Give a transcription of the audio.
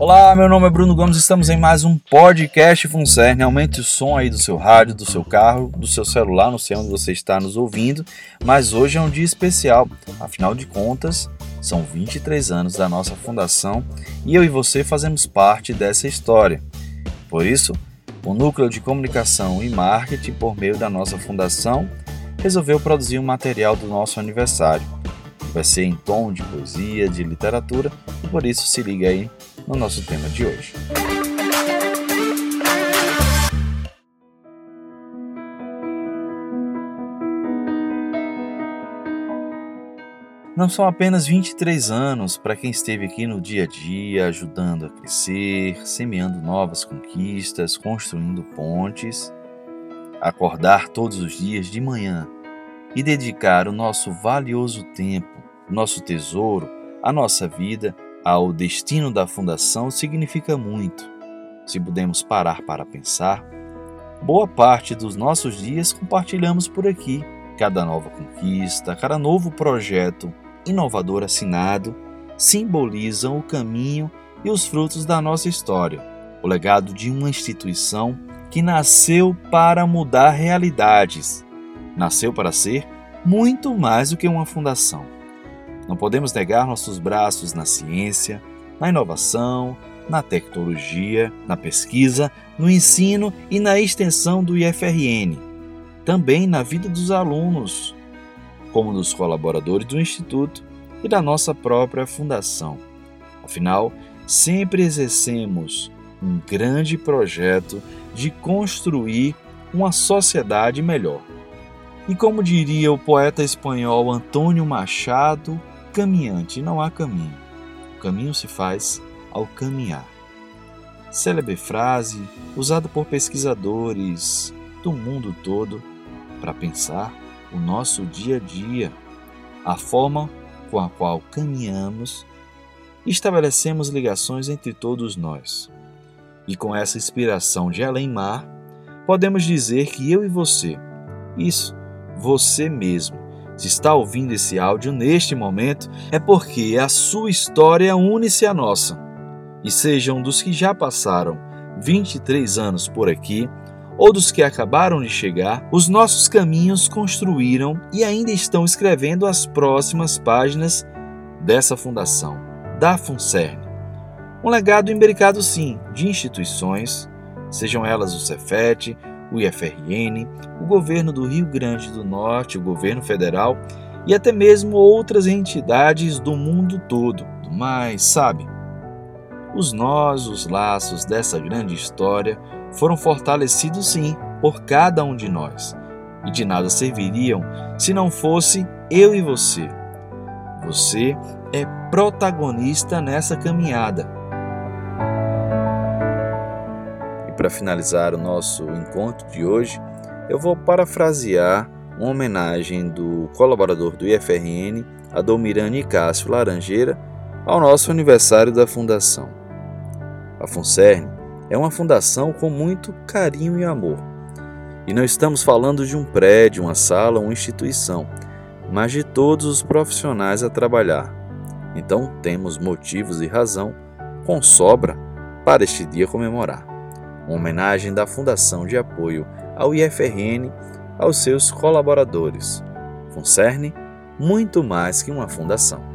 Olá, meu nome é Bruno Gomes, estamos em mais um podcast Funcerne. Aumente o som aí do seu rádio, do seu carro, do seu celular, não sei onde você está nos ouvindo, mas hoje é um dia especial. Afinal de contas, são 23 anos da nossa fundação e eu e você fazemos parte dessa história. Por isso, o Núcleo de Comunicação e Marketing, por meio da nossa fundação, resolveu produzir um material do nosso aniversário. Vai ser em tom de poesia, de literatura, e por isso se liga aí no nosso tema de hoje. Não são apenas 23 anos para quem esteve aqui no dia a dia, ajudando a crescer, semeando novas conquistas, construindo pontes. Acordar todos os dias de manhã e dedicar o nosso valioso tempo, nosso tesouro, a nossa vida ao destino da fundação significa muito. Se pudermos parar para pensar, boa parte dos nossos dias compartilhamos por aqui. Cada nova conquista, cada novo projeto inovador assinado simbolizam o caminho e os frutos da nossa história, o legado de uma instituição que nasceu para mudar realidades, nasceu para ser muito mais do que uma fundação. Não podemos negar nossos braços na ciência, na inovação, na tecnologia, na pesquisa, no ensino e na extensão do IFRN. Também na vida dos alunos, como dos colaboradores do Instituto e da nossa própria fundação. Afinal, sempre exercemos um grande projeto de construir uma sociedade melhor. E como diria o poeta espanhol Antônio Machado, caminhante não há caminho. O caminho se faz ao caminhar. Célebre frase usada por pesquisadores do mundo todo para pensar o nosso dia a dia, a forma com a qual caminhamos e estabelecemos ligações entre todos nós. E com essa inspiração de além-mar, podemos dizer que eu e você, isso, você mesmo, se está ouvindo esse áudio neste momento, é porque a sua história une-se à nossa. E sejam dos que já passaram 23 anos por aqui, ou dos que acabaram de chegar, os nossos caminhos construíram e ainda estão escrevendo as próximas páginas dessa fundação, da FUNCERN. Um legado imbricado, sim, de instituições, sejam elas o Cefet, o IFRN, o governo do Rio Grande do Norte, o governo federal e até mesmo outras entidades do mundo todo. Mas, sabe, os nós, os laços dessa grande história foram fortalecidos sim por cada um de nós e de nada serviriam se não fosse eu e você. Você é protagonista nessa caminhada para finalizar o nosso encontro de hoje, eu vou parafrasear uma homenagem do colaborador do IFRN, Adolmirane Cássio Laranjeira, ao nosso aniversário da fundação. A FUNCERN é uma fundação com muito carinho e amor. E não estamos falando de um prédio, uma sala, uma instituição, mas de todos os profissionais a trabalhar. Então temos motivos e razão com sobra para este dia comemorar uma homenagem da Fundação de Apoio ao IFRN aos seus colaboradores. Concerne muito mais que uma fundação.